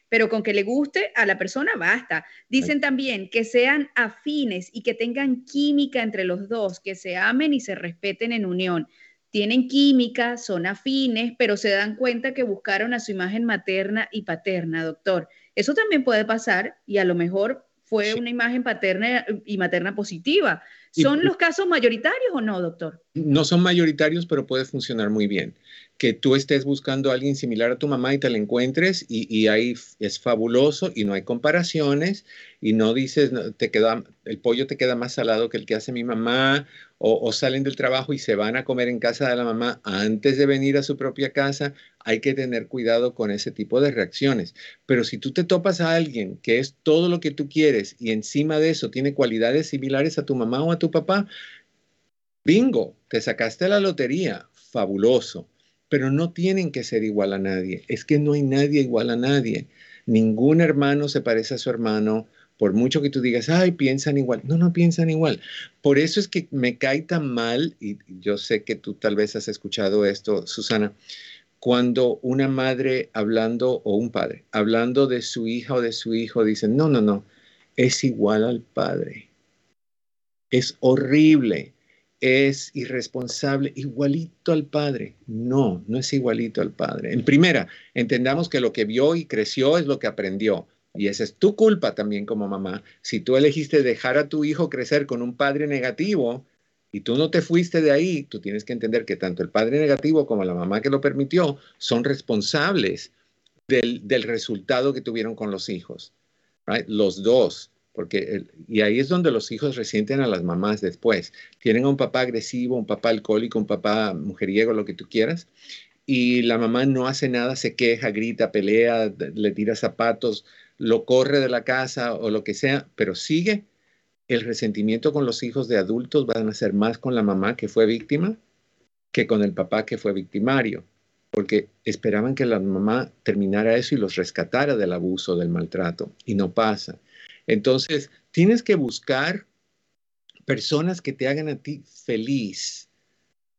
pero con que le guste a la persona basta. Dicen también que sean afines y que tengan química entre los dos, que se amen y se respeten en unión tienen química, son afines, pero se dan cuenta que buscaron a su imagen materna y paterna, doctor. Eso también puede pasar y a lo mejor fue una imagen paterna y materna positiva. ¿Son los casos mayoritarios o no, doctor? No son mayoritarios, pero puede funcionar muy bien que tú estés buscando a alguien similar a tu mamá y te la encuentres y, ahí es fabuloso y no hay comparaciones y no dices, te queda, el pollo te queda más salado que el que hace mi mamá o, o, salen del trabajo y se van a comer en casa de la mamá antes de venir a su propia casa. Hay que tener cuidado con ese tipo de reacciones. Pero si tú te topas a alguien que es todo lo que tú quieres y encima de eso tiene cualidades similares a tu mamá o a tu papá, bingo, te sacaste la lotería, fabuloso pero no tienen que ser igual a nadie. Es que no hay nadie igual a nadie. Ningún hermano se parece a su hermano, por mucho que tú digas, ay, piensan igual. No, no piensan igual. Por eso es que me cae tan mal, y yo sé que tú tal vez has escuchado esto, Susana, cuando una madre hablando, o un padre, hablando de su hija o de su hijo, dicen, no, no, no, es igual al padre. Es horrible es irresponsable, igualito al padre. No, no es igualito al padre. En primera, entendamos que lo que vio y creció es lo que aprendió. Y esa es tu culpa también como mamá. Si tú elegiste dejar a tu hijo crecer con un padre negativo y tú no te fuiste de ahí, tú tienes que entender que tanto el padre negativo como la mamá que lo permitió son responsables del, resultado que tuvieron con los hijos. Los dos porque y ahí es donde los hijos resienten a las mamás después. Tienen a un papá agresivo, un papá alcohólico, un papá mujeriego, lo que tú quieras, y la mamá no hace nada, se queja, grita, pelea, le tira zapatos, lo corre de la casa o lo que sea, pero sigue. El resentimiento con los hijos de adultos van a ser más con la mamá que fue víctima que con el papá que fue victimario, porque esperaban que la mamá terminara eso y los rescatara del abuso, del maltrato, y no pasa. Entonces, tienes que buscar personas que te hagan a ti feliz,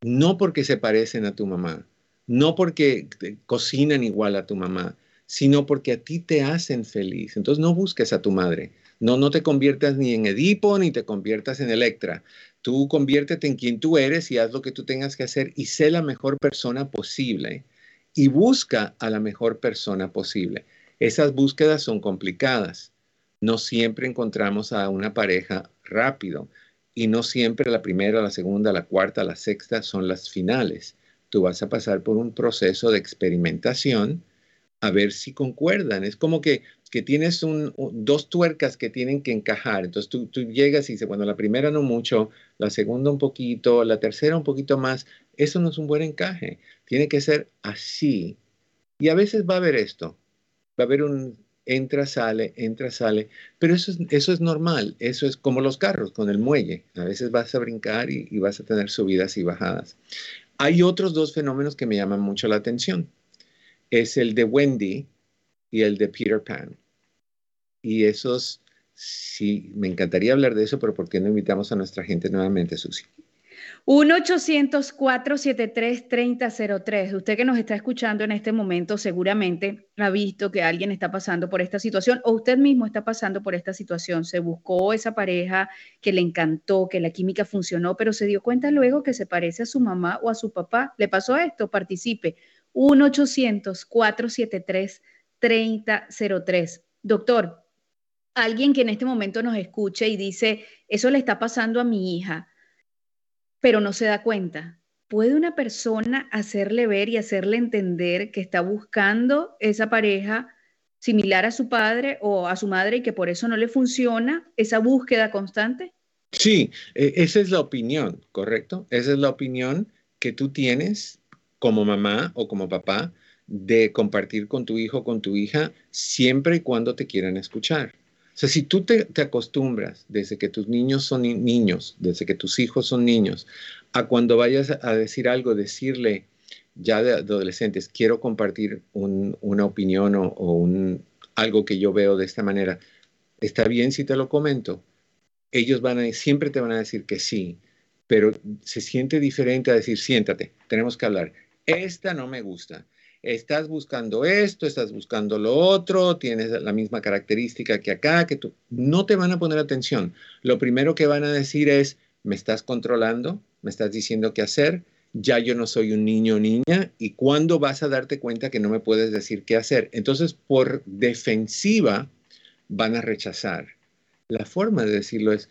no porque se parecen a tu mamá, no porque cocinan igual a tu mamá, sino porque a ti te hacen feliz. Entonces no busques a tu madre. No, no te conviertas ni en Edipo ni te conviertas en Electra. Tú conviértete en quien tú eres y haz lo que tú tengas que hacer y sé la mejor persona posible y busca a la mejor persona posible. Esas búsquedas son complicadas. No siempre encontramos a una pareja rápido y no siempre la primera, la segunda, la cuarta, la sexta son las finales. Tú vas a pasar por un proceso de experimentación a ver si concuerdan. Es como que, que tienes un, dos tuercas que tienen que encajar. Entonces tú, tú llegas y dices, bueno, la primera no mucho, la segunda un poquito, la tercera un poquito más. Eso no es un buen encaje. Tiene que ser así. Y a veces va a haber esto. Va a haber un entra, sale, entra, sale. Pero eso es, eso es normal, eso es como los carros con el muelle. A veces vas a brincar y, y, vas a tener subidas y bajadas. Hay otros dos fenómenos que me llaman mucho la atención. Es el de Wendy y el de Peter Pan. Y esos, sí, me encantaría hablar de eso, pero ¿por qué no invitamos a nuestra gente nuevamente, Susi? 1-800-473-3003. Usted que nos está escuchando en este momento seguramente ha visto que alguien está pasando por esta situación o usted mismo está pasando por esta situación. Se buscó esa pareja que le encantó, que la química funcionó, pero se dio cuenta luego que se parece a su mamá o a su papá. ¿Le pasó esto? Participe. 1-800-473-3003. Doctor, alguien que en este momento nos escuche y dice, eso le está pasando a mi hija pero no se da cuenta. ¿Puede una persona hacerle ver y hacerle entender que está buscando esa pareja similar a su padre o a su madre y que por eso no le funciona esa búsqueda constante? Sí, e, esa es la opinión, ¿correcto? Esa es la opinión que tú tienes como mamá o como papá de compartir con tu hijo o con tu hija siempre y cuando te quieran escuchar. O sea, si tú te, acostumbras desde que tus niños son niños, desde que tus hijos son niños, a cuando vayas a decir algo, decirle ya de, adolescentes, quiero compartir una opinión o, algo que yo veo de esta manera, ¿está bien si te lo comento? Ellos van a, siempre te van a decir que sí, pero se siente diferente a decir, siéntate, tenemos que hablar. Esta no me gusta estás buscando esto, estás buscando lo otro, tienes la misma característica que acá, que tú, no te van a poner atención. Lo primero que van a decir es, me estás controlando, me estás diciendo qué hacer, ya yo no soy un niño o niña, y cuándo vas a darte cuenta que no me puedes decir qué hacer. Entonces, por defensiva, van a rechazar. La forma de decirlo es,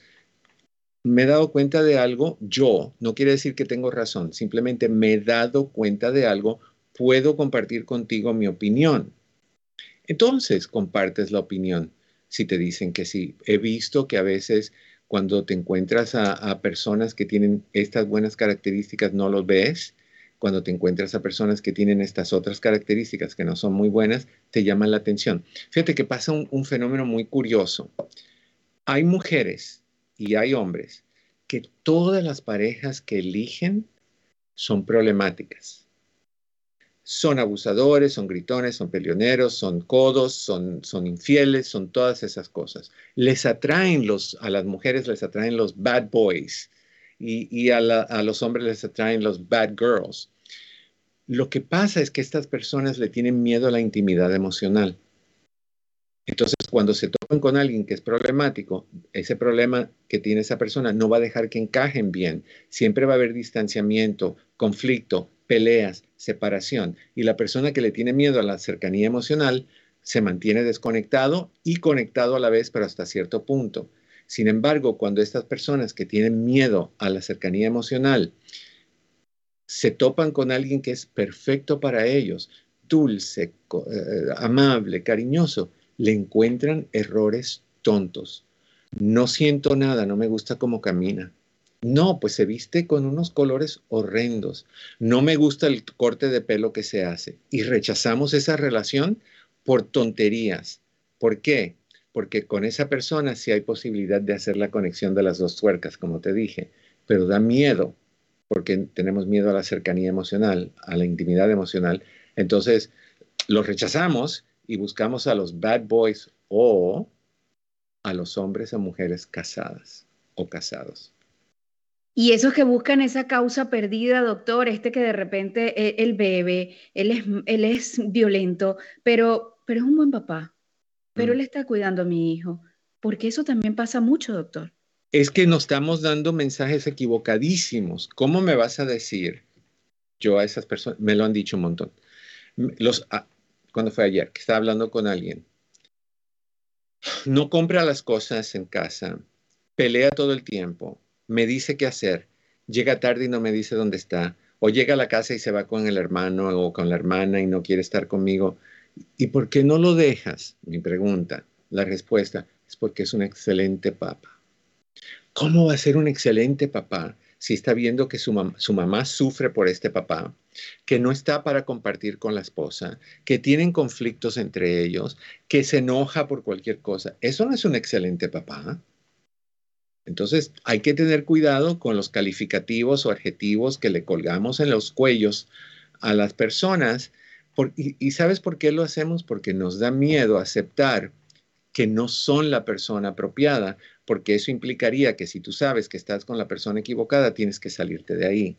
me he dado cuenta de algo, yo, no quiere decir que tengo razón, simplemente me he dado cuenta de algo, puedo compartir contigo mi opinión. Entonces compartes la opinión si te dicen que sí. He visto que a veces cuando te encuentras a, personas que tienen estas buenas características no los ves. Cuando te encuentras a personas que tienen estas otras características que no son muy buenas, te llaman la atención. Fíjate que pasa un fenómeno muy curioso. Hay mujeres y hay hombres que todas las parejas que eligen son problemáticas son abusadores, son gritones, son peleoneros, son codos, son, infieles, son todas esas cosas. Les atraen los, a las mujeres les atraen los bad boys y, a, a los hombres les atraen los bad girls. Lo que pasa es que estas personas le tienen miedo a la intimidad emocional. Entonces, cuando se topan con alguien que es problemático, ese problema que tiene esa persona no va a dejar que encajen bien. Siempre va a haber distanciamiento, conflicto, peleas, separación. Y la persona que le tiene miedo a la cercanía emocional se mantiene desconectado y conectado a la vez, pero hasta cierto punto. Sin embargo, cuando estas personas que tienen miedo a la cercanía emocional se topan con alguien que es perfecto para ellos, dulce, eh, amable, cariñoso, le encuentran errores tontos. No siento nada, no me gusta cómo camina. No, pues se viste con unos colores horrendos. No me gusta el corte de pelo que se hace. Y rechazamos esa relación por tonterías. ¿Por qué? Porque con esa persona sí hay posibilidad de hacer la conexión de las dos tuercas, como te dije, pero da miedo, porque tenemos miedo a la cercanía emocional, a la intimidad emocional. Entonces, lo rechazamos y buscamos a los bad boys o a los hombres o mujeres casadas o casados. Y esos que buscan esa causa perdida, doctor, este que de repente e, él, bebe, él es, él es violento, pero, pero es un buen papá, pero mm. él está cuidando a mi hijo, porque eso también pasa mucho, doctor. Es que nos estamos dando mensajes equivocadísimos. ¿Cómo me vas a decir? Yo a esas personas, me lo han dicho un montón. Los, ah, cuando fue ayer, que estaba hablando con alguien. No compra las cosas en casa, pelea todo el tiempo, me dice qué hacer, llega tarde y no me dice dónde está, o llega a la casa y se va con el hermano o con la hermana y no quiere estar conmigo. ¿Y por qué no lo dejas? Mi pregunta, la respuesta es porque es un excelente papá. ¿Cómo va a ser un excelente papá si está viendo que su, su mamá sufre por este papá, que no está para compartir con la esposa, que tienen conflictos entre ellos, que se enoja por cualquier cosa? Eso no es un excelente papá. Entonces, hay que tener cuidado con los calificativos o adjetivos que le colgamos en los cuellos a las personas. y, sabes por qué lo hacemos? Porque nos da miedo aceptar que no son la persona apropiada, porque eso implicaría que si tú sabes que estás con la persona equivocada, tienes que salirte de ahí.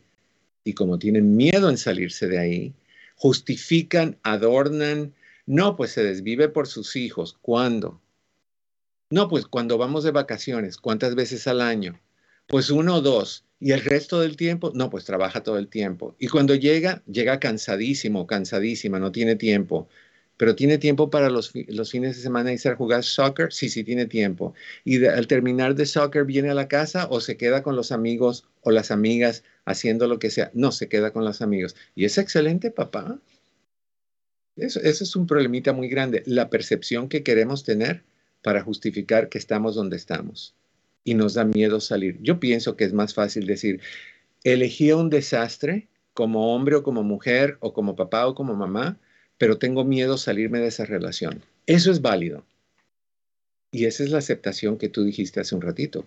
Y como tienen miedo en salirse de ahí, justifican, adornan, no, pues se desvive por sus hijos. ¿Cuándo? No, pues cuando vamos de vacaciones, ¿cuántas veces al año? Pues uno o dos. ¿Y el resto del tiempo? No, pues trabaja todo el tiempo. Y cuando llega, llega cansadísimo, cansadísima, no tiene tiempo. Pero tiene tiempo para los, los fines de semana irse a jugar soccer? Sí, sí, tiene tiempo. Y al terminar de soccer viene a la casa o se queda con los amigos o las amigas haciendo lo que sea. No, se queda con los amigos. Y es excelente, papá. Eso, eso es un problemita muy grande. La percepción que queremos tener para justificar que estamos donde estamos y nos da miedo salir. Yo pienso que es más fácil decir, elegí un desastre como hombre o como mujer o como papá o como mamá, pero tengo miedo salirme de esa relación. Eso es válido. Y esa es la aceptación que tú dijiste hace un ratito.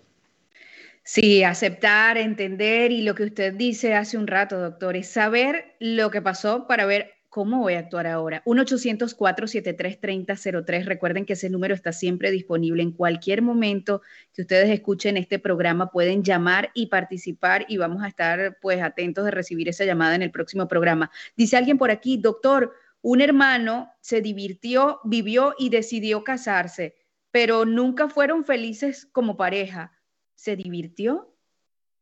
Sí, aceptar, entender y lo que usted dice hace un rato, doctor, es saber lo que pasó para ver ¿Cómo voy a actuar ahora? 1-800-473-3003. Recuerden que ese número está siempre disponible en cualquier momento que ustedes escuchen este programa. Pueden llamar y participar y vamos a estar pues atentos de recibir esa llamada en el próximo programa. Dice alguien por aquí, doctor, un hermano se divirtió, vivió y decidió casarse, pero nunca fueron felices como pareja. Se divirtió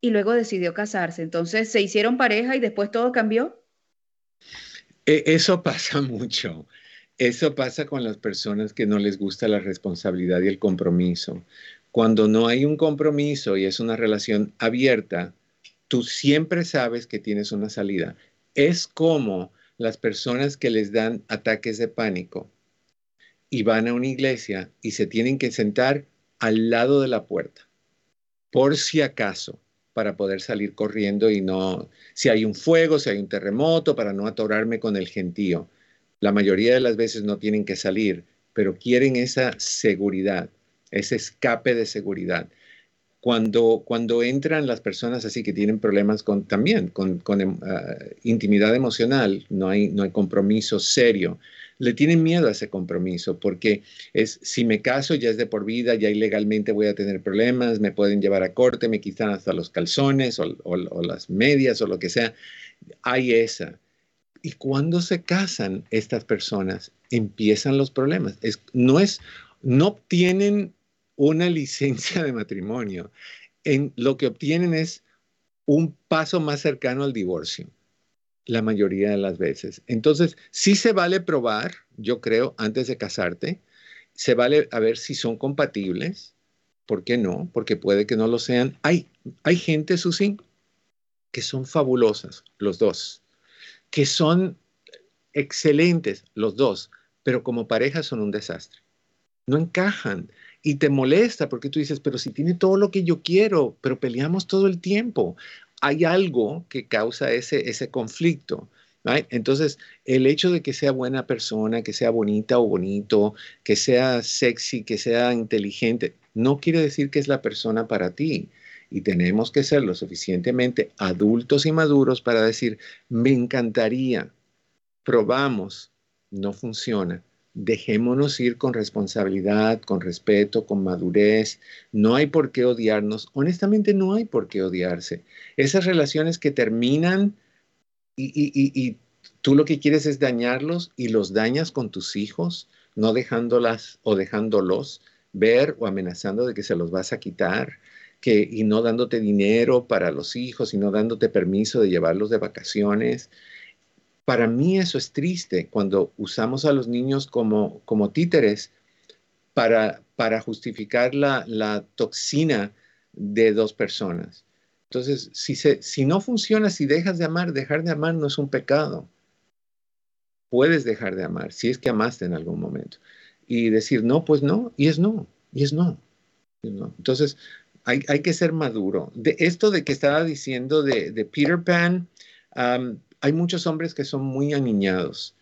y luego decidió casarse. Entonces se hicieron pareja y después todo cambió. E, eso pasa mucho. Eso pasa con las personas que no les gusta la responsabilidad y el compromiso. Cuando no hay un compromiso y es una relación abierta, tú siempre sabes que tienes una salida. Es como las personas que les dan ataques de pánico y van a una iglesia y se tienen que sentar al lado de la puerta, por si acaso para poder salir corriendo y no, si hay un fuego, si hay un terremoto, para no atorarme con el gentío. La mayoría de las veces no tienen que salir, pero quieren esa seguridad, ese escape de seguridad. Cuando, cuando entran las personas así que tienen problemas con, también con, con em, ah, intimidad emocional, no hay, no hay compromiso serio, le tienen miedo a ese compromiso porque es, si me caso ya es de por vida, ya ilegalmente voy a tener problemas, me pueden llevar a corte, me quitan hasta los calzones o, las medias o lo que sea. Hay esa. Y cuando se casan estas personas, empiezan los problemas. Es, no, es, no obtienen una licencia de matrimonio. En, lo que obtienen es un paso más cercano al divorcio la mayoría de las veces. Entonces, sí se vale probar, yo creo, antes de casarte, se vale a ver si son compatibles. ¿Por qué no? Porque puede que no lo sean. Hay, hay gente, Susi, que son fabulosas, los dos, que son excelentes, los dos, pero como pareja son un desastre. No encajan y te molesta porque tú dices, pero si tiene todo lo que yo quiero, pero peleamos todo el tiempo hay algo que causa ese, ese conflicto. Entonces, el hecho de que sea buena persona, que sea bonita o bonito, que sea sexy, que sea inteligente, no quiere decir que es la persona para ti. Y tenemos que ser lo suficientemente adultos y maduros para decir, me encantaría, probamos, no funciona, dejémonos ir con responsabilidad, con respeto, con madurez. No hay por qué odiarnos. Honestamente, no hay por qué odiarse. Esas relaciones que terminan y, tú lo que quieres es dañarlos y los dañas con tus hijos, no dejándolas o dejándolos ver o amenazando de que se los vas a quitar. Que, y no dándote dinero para los hijos y no dándote permiso de llevarlos de vacaciones. Para mí eso es triste cuando usamos a los niños como, como títeres para, para justificar la, la toxina de dos personas. Entonces, si, se, si no funciona, si dejas de amar, dejar de amar no es un pecado. Puedes dejar de amar si es que amaste en algún momento. Y decir, no, pues no, y es no, y es no. Entonces, hay, hay, que ser maduro. De esto de que estaba diciendo de, de Peter Pan, hay muchos hombres que son muy aniñados,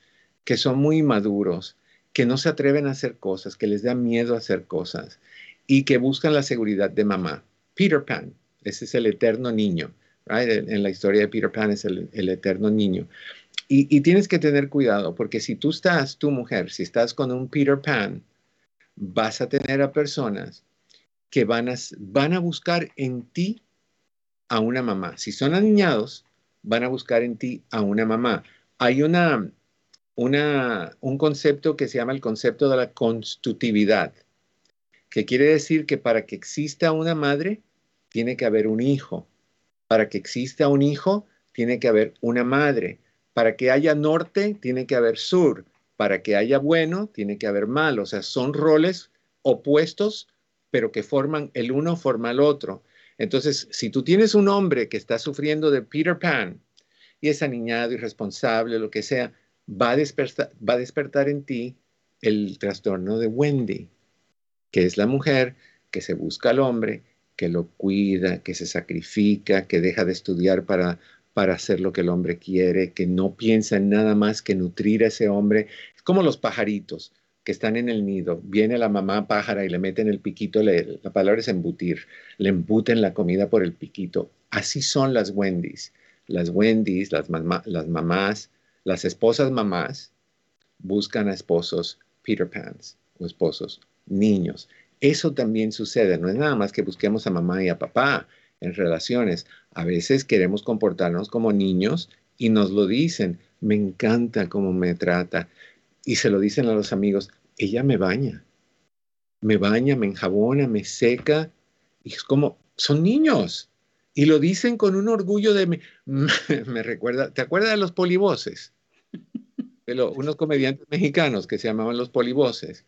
que son muy maduros, que no se atreven a hacer cosas, que les da miedo hacer cosas y que buscan la seguridad de mamá. Peter Pan, ese es el eterno niño. En la historia de Peter Pan es el, eterno niño. Y, tienes que tener cuidado porque si tú estás, tu mujer, si estás con un Peter Pan, vas a tener a personas que van a, van a buscar en ti a una mamá. Si son aniñados, van a buscar en ti a una mamá. Hay una, una, un concepto que se llama el concepto de la constitutividad, que quiere decir que para que exista una madre, tiene que haber un hijo. Para que exista un hijo, tiene que haber una madre. Para que haya norte, tiene que haber sur. Para que haya bueno, tiene que haber mal. O sea, son roles opuestos, pero que forman, el uno forma al otro. Entonces, si tú tienes un hombre que está sufriendo de Peter Pan y es aniñado, irresponsable, lo que sea, va a va a despertar en ti el trastorno de Wendy, que es la mujer que se busca al hombre, que lo cuida, que se sacrifica, que deja de estudiar para, para hacer lo que el hombre quiere, que no piensa en nada más que nutrir a ese hombre. Es como los pajaritos que están en el nido, viene la mamá pájara y le meten el piquito, la palabra es embutir, le embuten la comida por el piquito. Así son las Wendy's. Las Wendy's, las, las mamás, las esposas mamás buscan a esposos Peter Pans o esposos niños. Eso también sucede, no es nada más que busquemos a mamá y a papá en relaciones. A veces queremos comportarnos como niños y nos lo dicen, me encanta cómo me trata, y se lo dicen a los amigos, ella me baña, me baña, me enjabona, me seca, y es como, son niños. Y lo dicen con un orgullo de, me, me recuerda, ¿te acuerdas de los polivoces? De unos comediantes mexicanos que se llamaban los polivoces,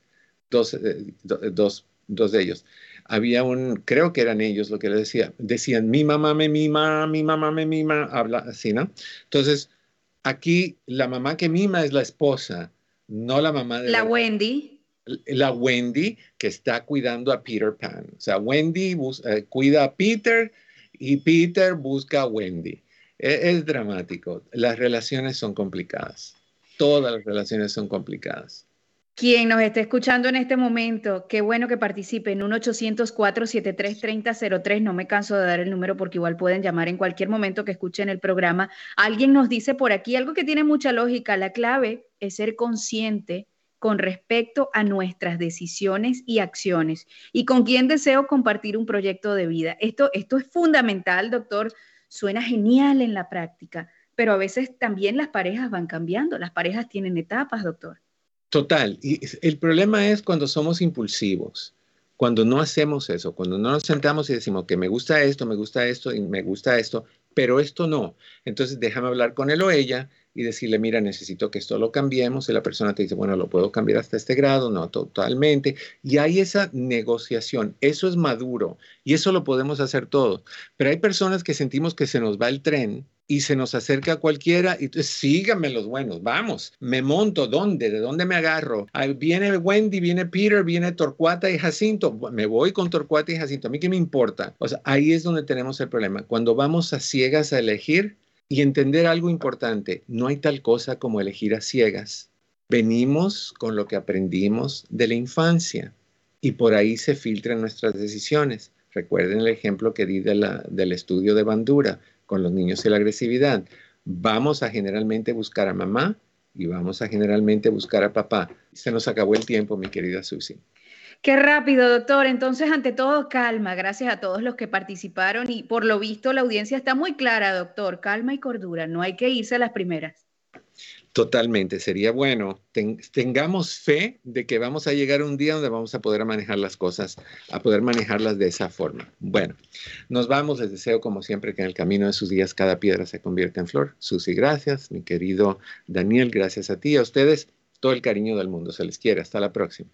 dos, eh, dos, dos de ellos. Había un, creo que eran ellos lo que le decía, decían, mi mamá me mima, mi mamá me mima, habla así, ¿no? Entonces, aquí la mamá que mima es la esposa no la mamá de la, Wendy. La Wendy que está cuidando a Peter Pan. O sea, Wendy eh, cuida a Peter y Peter busca a Wendy. E, es, dramático. Las relaciones son complicadas. Todas las relaciones son complicadas. Quien nos esté escuchando en este momento, qué bueno que participe en un 800-473-3003. No me canso de dar el número porque igual pueden llamar en cualquier momento que escuchen el programa. Alguien nos dice por aquí algo que tiene mucha lógica. La clave es ser consciente con respecto a nuestras decisiones y acciones y con quién deseo compartir un proyecto de vida. Esto, esto es fundamental, doctor. Suena genial en la práctica, pero a veces también las parejas van cambiando. Las parejas tienen etapas, doctor. Total. Y el problema es cuando somos impulsivos, cuando no hacemos eso, cuando no nos sentamos y decimos que me gusta esto, me gusta esto y me gusta esto, pero esto no. Entonces déjame hablar con él o ella y decirle, mira, necesito que esto lo cambiemos. Y la persona te dice, bueno, lo puedo cambiar hasta este grado, no totalmente. Y hay esa negociación. Eso es maduro y eso lo podemos hacer todos. Pero hay personas que sentimos que se nos va el tren y se nos acerca cualquiera y síganme los buenos, vamos, me monto, ¿dónde? ¿De dónde me agarro? Ahí viene Wendy, viene Peter, viene Torcuata y Jacinto, me voy con Torcuata y Jacinto, a mí qué me importa. O sea, ahí es donde tenemos el problema. Cuando vamos a ciegas a elegir, y entender algo importante, no hay tal cosa como elegir a ciegas. Venimos con lo que aprendimos de la infancia y por ahí se filtran nuestras decisiones. Recuerden el ejemplo que di del estudio de Bandura con los niños y la agresividad. Vamos a generalmente buscar a mamá y vamos a generalmente buscar a papá. Se nos acabó el tiempo, mi querida Susi. Qué rápido, doctor. Entonces, ante todo, calma. Gracias a todos los que participaron y por lo visto la audiencia está muy clara, doctor. Calma y cordura. No hay que irse a las primeras. Totalmente, sería bueno. tengamos fe de que vamos a llegar un día donde vamos a poder manejar las cosas, a poder manejarlas de esa forma. Bueno, nos vamos. Les deseo, como siempre, que en el camino de sus días cada piedra se convierta en flor. Susi, gracias. Mi querido Daniel, gracias a ti y a ustedes. Todo el cariño del mundo se les quiere. Hasta la próxima.